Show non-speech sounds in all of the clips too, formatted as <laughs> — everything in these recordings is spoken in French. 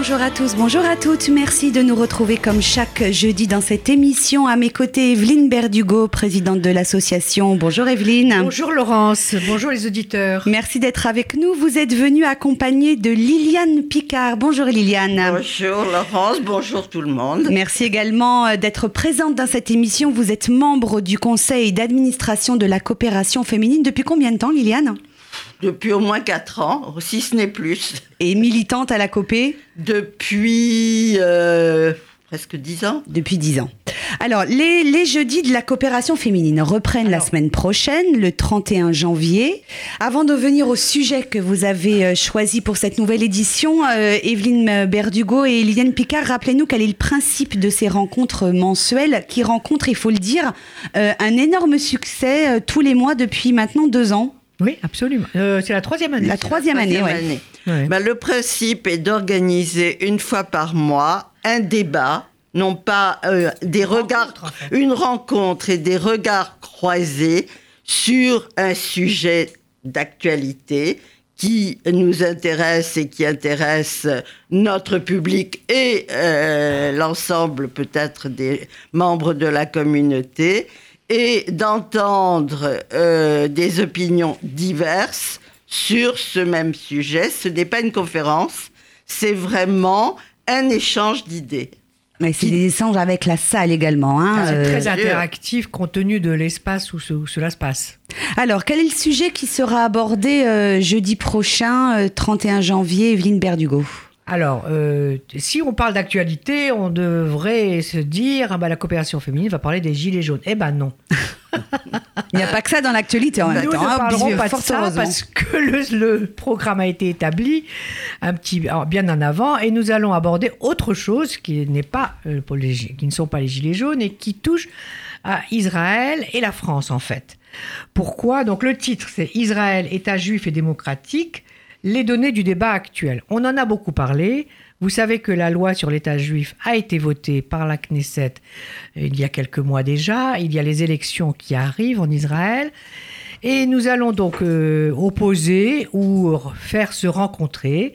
Bonjour à tous, bonjour à toutes. Merci de nous retrouver comme chaque jeudi dans cette émission. À mes côtés, Evelyne Berdugo, présidente de l'association. Bonjour Evelyne. Bonjour Laurence, bonjour les auditeurs. Merci d'être avec nous. Vous êtes venue accompagnée de Liliane Picard. Bonjour Liliane. Bonjour Laurence, bonjour tout le monde. Merci également euh, d'être présente dans cette émission. Vous êtes membre du conseil d'administration de la coopération féminine. Depuis combien de temps Liliane? Depuis au moins 4 ans, si ce n'est plus. Et militante à la COPé Depuis euh, presque 10 ans. Depuis 10 ans. Alors, les, les, jeudis de la coopération féminine reprennent la semaine prochaine, le 31 janvier. Avant de venir au sujet que vous avez euh, choisi pour cette nouvelle édition, euh, Evelyne Berdugo et Liliane Picard, rappelez-nous quel est le principe de ces rencontres mensuelles qui rencontrent, il faut le dire, un énorme succès tous les mois depuis maintenant deux ans. Oui, absolument. Euh, c'est la troisième année. La troisième, année, bah, le principe est d'organiser une fois par mois un débat, non pas euh, des regards, une rencontre et des regards croisés sur un sujet d'actualité qui nous intéresse et qui intéresse notre public et euh, l'ensemble peut-être des membres de la communauté et d'entendre euh, des opinions diverses sur ce même sujet. Ce n'est pas une conférence, c'est vraiment un échange d'idées. Mais c'est des échanges avec la salle également. Hein, c'est très euh, interactif compte tenu de l'espace où, cela se passe. Alors, quel est le sujet qui sera abordé euh, jeudi prochain, 31 janvier, Evelyne Berdugo? Alors, euh, si on parle d'actualité, on devrait se dire ah bah, la coopération féminine va parler des gilets jaunes. Eh ben non. <laughs> Il n'y a pas que ça dans l'actualité. Nous ne hein, parlerons pas de ça parce que le, programme a été établi un petit, bien en avant et nous allons aborder autre chose qui, n'est pas, euh, qui ne sont pas les gilets jaunes et qui touche à Israël et la France en fait. Pourquoi? Donc le titre c'est Israël, État juif et démocratique les données du débat actuel. On en a beaucoup parlé. Vous savez que la loi sur l'État juif a été votée par la Knesset euh, il y a quelques mois déjà. Il y a les élections qui arrivent en Israël. Et nous allons donc euh, opposer ou faire se rencontrer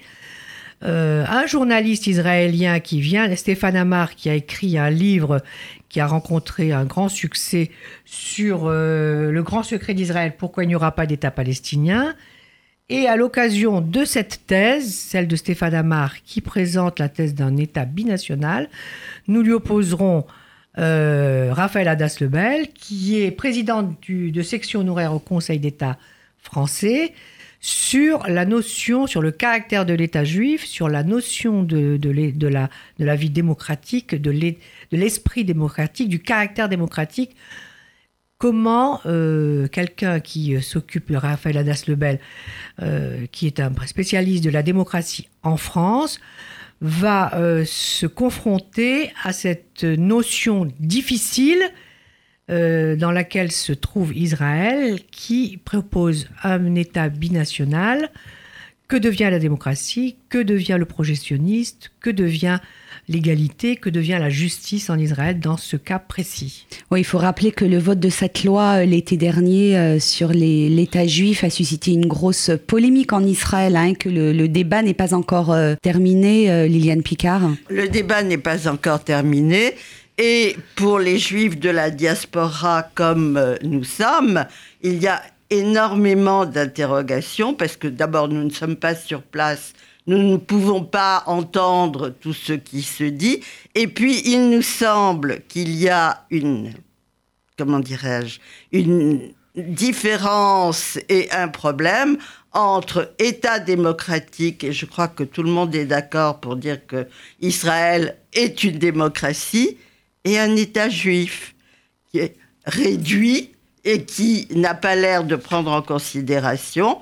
euh, un journaliste israélien qui vient, Stéphane Amar, qui a écrit un livre qui a rencontré un grand succès sur le grand secret d'Israël, pourquoi il n'y aura pas d'État palestinien, et à l'occasion de cette thèse, celle de Stéphane Amar, qui présente la thèse d'un État binational, nous lui opposerons euh, Raphaël Hadas-Lebel, qui est président de section honoraire au Conseil d'État français, sur la notion, sur le caractère de l'État juif, sur la notion de la vie démocratique, de l'esprit démocratique, du caractère démocratique comment euh, quelqu'un qui euh, s'occupe, Raphaël Hadas-Lebel, euh, qui est un spécialiste de la démocratie en France, va se confronter à cette notion difficile dans laquelle se trouve Israël, qui propose un État binational. Que devient la démocratie? Que devient le projectionniste? Que devient l'égalité, que devient la justice en Israël dans ce cas précis? Oui, il faut rappeler que le vote de cette loi euh, l'été dernier euh, sur l'État juif a suscité une grosse polémique en Israël, hein, que le, débat n'est pas encore euh, terminé, Liliane Picard. Le débat n'est pas encore terminé. Et pour les juifs de la diaspora comme nous sommes, il y a énormément d'interrogations parce que d'abord nous ne sommes pas sur place nous ne pouvons pas entendre tout ce qui se dit. Et puis, il nous semble qu'il y a une, comment dirais-je, une différence et un problème entre État démocratique, et je crois que tout le monde est d'accord pour dire que Israël est une démocratie, et un État juif qui est réduit et qui n'a pas l'air de prendre en considération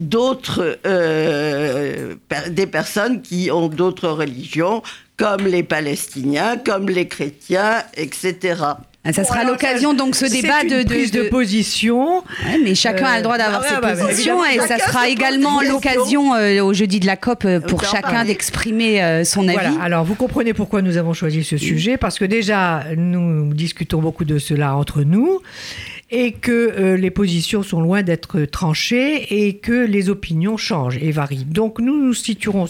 d'autres, euh, des personnes qui ont d'autres religions, comme les Palestiniens, comme les chrétiens, etc. Ah, ça sera l'occasion donc ce débat de, de, prise de, position. mais chacun a le droit d'avoir bah ses positions et ça sera également l'occasion euh, au jeudi de la COP euh, pour chacun d'exprimer son avis. Alors vous comprenez pourquoi nous avons choisi ce sujet parce que déjà nous discutons beaucoup de cela entre nous et que euh, les positions sont loin d'être tranchées et que les opinions changent et varient. Donc nous nous situerons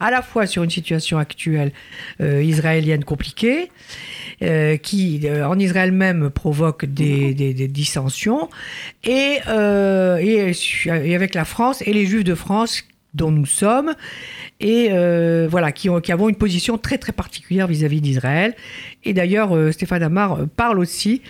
à la fois sur une situation actuelle euh, israélienne compliquée, euh, qui en Israël même provoque des, dissensions, et, avec la France et les Juifs de France dont nous sommes, et voilà, qui, ont, qui avons une position très très particulière vis-à-vis d'Israël. Et d'ailleurs, Stéphane Amar parle aussi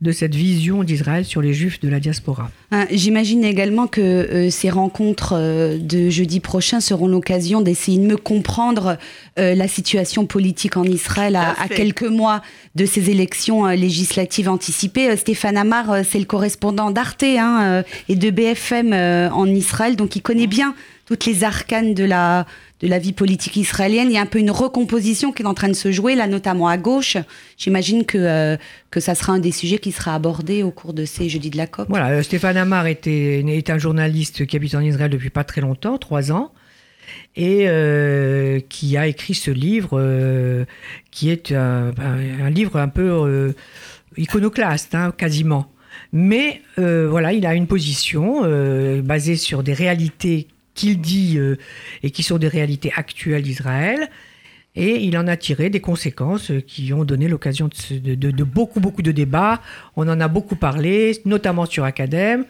de cette vision d'Israël sur les juifs de la diaspora. Ah, j'imagine également que euh, ces rencontres euh, de jeudi prochain seront l'occasion d'essayer de me comprendre euh, la situation politique en Israël à, quelques mois de ces élections législatives anticipées. Stéphane Amar, c'est le correspondant d'Arte hein, et de BFM en Israël, donc il connaît bien toutes les arcanes de la, de la vie politique israélienne. Il y a un peu une recomposition qui est en train de se jouer, là notamment à gauche. J'imagine que, euh, que ça sera un des sujets qui sera abordé au cours de ces jeudis de la COP. Voilà, euh, Stéphane Amar était, est un journaliste qui habite en Israël depuis pas très longtemps, trois ans, et euh, qui a écrit ce livre, qui est un, livre un peu iconoclaste, hein, quasiment. Mais voilà, il a une position basée sur des réalités qu'il dit euh, et qui sont des réalités actuelles d'Israël. Et il en a tiré des conséquences qui ont donné l'occasion de, beaucoup, beaucoup de débats. On en a beaucoup parlé, notamment sur Academ,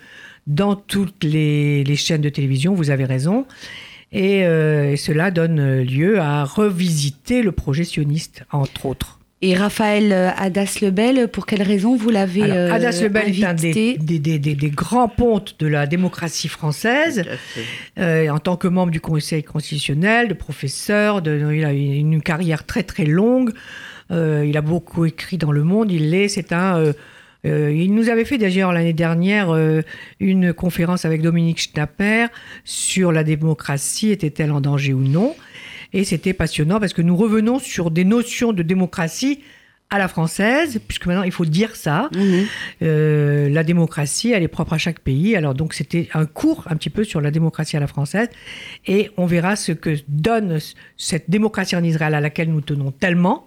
dans toutes les, chaînes de télévision, vous avez raison. Et, euh, et, cela donne lieu à revisiter le projet sioniste, entre autres. Et Raphaël euh, Hadas-Lebel, pour quelle raison vous l'avez euh, Hadas-Lebel est un des, des, des, grands pontes de la démocratie française, euh, en tant que membre du Conseil constitutionnel, de professeur, de, il a une, carrière très très longue, il a beaucoup écrit dans Le Monde, il l'est, c'est un... il nous avait fait d'ailleurs l'année dernière une conférence avec Dominique Schnapper sur la démocratie, était-elle en danger ou non et c'était passionnant parce que nous revenons sur des notions de démocratie à la française, puisque maintenant il faut dire ça. Mhm. Euh, la démocratie, elle est propre à chaque pays. Alors donc c'était un cours un petit peu sur la démocratie à la française, et on verra ce que donne cette démocratie en Israël à laquelle nous tenons tellement.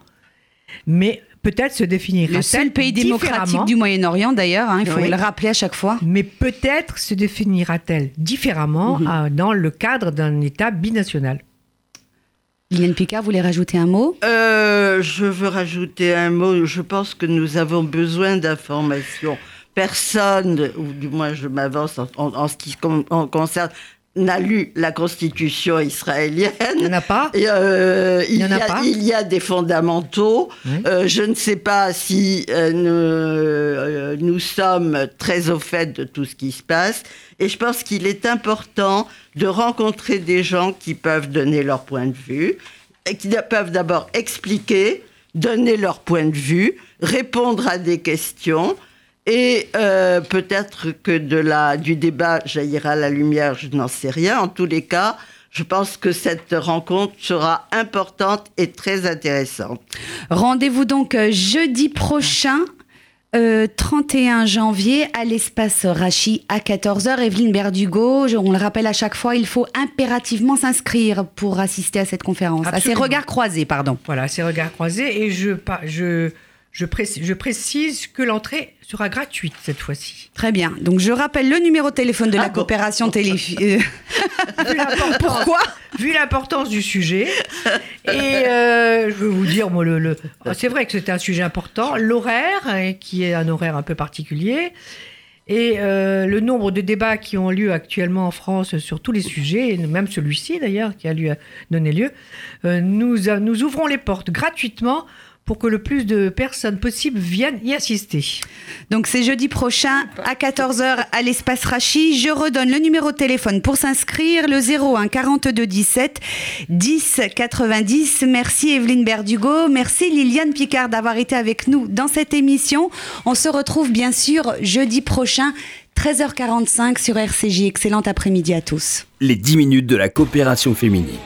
Mais peut-être se définira-t-elle Le seul pays démocratique du Moyen-Orient d'ailleurs, hein, il faut le rappeler à chaque fois. Mais peut-être se définira-t-elle différemment mhm. euh, dans le cadre d'un État binational. Liliane Picard, vous voulez rajouter un mot? Euh, Je veux rajouter un mot. Je pense que nous avons besoin d'informations. Personne, ou du moins je m'avance en, ce qui concerne n'a lu la constitution israélienne. Il n'y en a pas? Euh, il, y a, pas? il y a des fondamentaux. Euh, je ne sais pas si nous, nous, sommes très au fait de tout ce qui se passe. Et je pense qu'il est important de rencontrer des gens qui peuvent donner leur point de vue, et qui peuvent d'abord expliquer, donner leur point de vue, répondre à des questions. Et euh, peut-être que de la, du débat jaillira la lumière, je n'en sais rien. En tous les cas, je pense que cette rencontre sera importante et très intéressante. Rendez-vous donc euh, jeudi prochain 31 euh, janvier à l'espace Rachi à 14h. Evelyne Berdugo, on le rappelle à chaque fois, il faut impérativement s'inscrire pour assister à cette conférence. À ces regards croisés, pardon. Voilà, à ces regards croisés. Et je, je, je, précise, je précise que l'entrée sera gratuite cette fois-ci. Très bien. Donc je rappelle le numéro de téléphone de la ah coopération télé. Euh, <laughs> Pourquoi Vu l'importance du sujet. Et euh, je veux vous dire, moi, le, c'est vrai que c'était un sujet important. L'horaire, qui est un horaire un peu particulier. Et euh, le nombre de débats qui ont lieu actuellement en France sur tous les sujets, et même celui-ci d'ailleurs, qui a lieu, donné lieu, nous, nous ouvrons les portes gratuitement pour que le plus de personnes possibles viennent y assister. Donc c'est jeudi prochain à 14h à l'espace Rachi. Je redonne le numéro de téléphone pour s'inscrire, le 01 42 17 10 90. Merci Evelyne Berdugo, merci Liliane Picard d'avoir été avec nous dans cette émission. On se retrouve bien sûr jeudi prochain 13h45 sur RCJ. Excellent après-midi à tous. Les 10 minutes de la coopération féminine.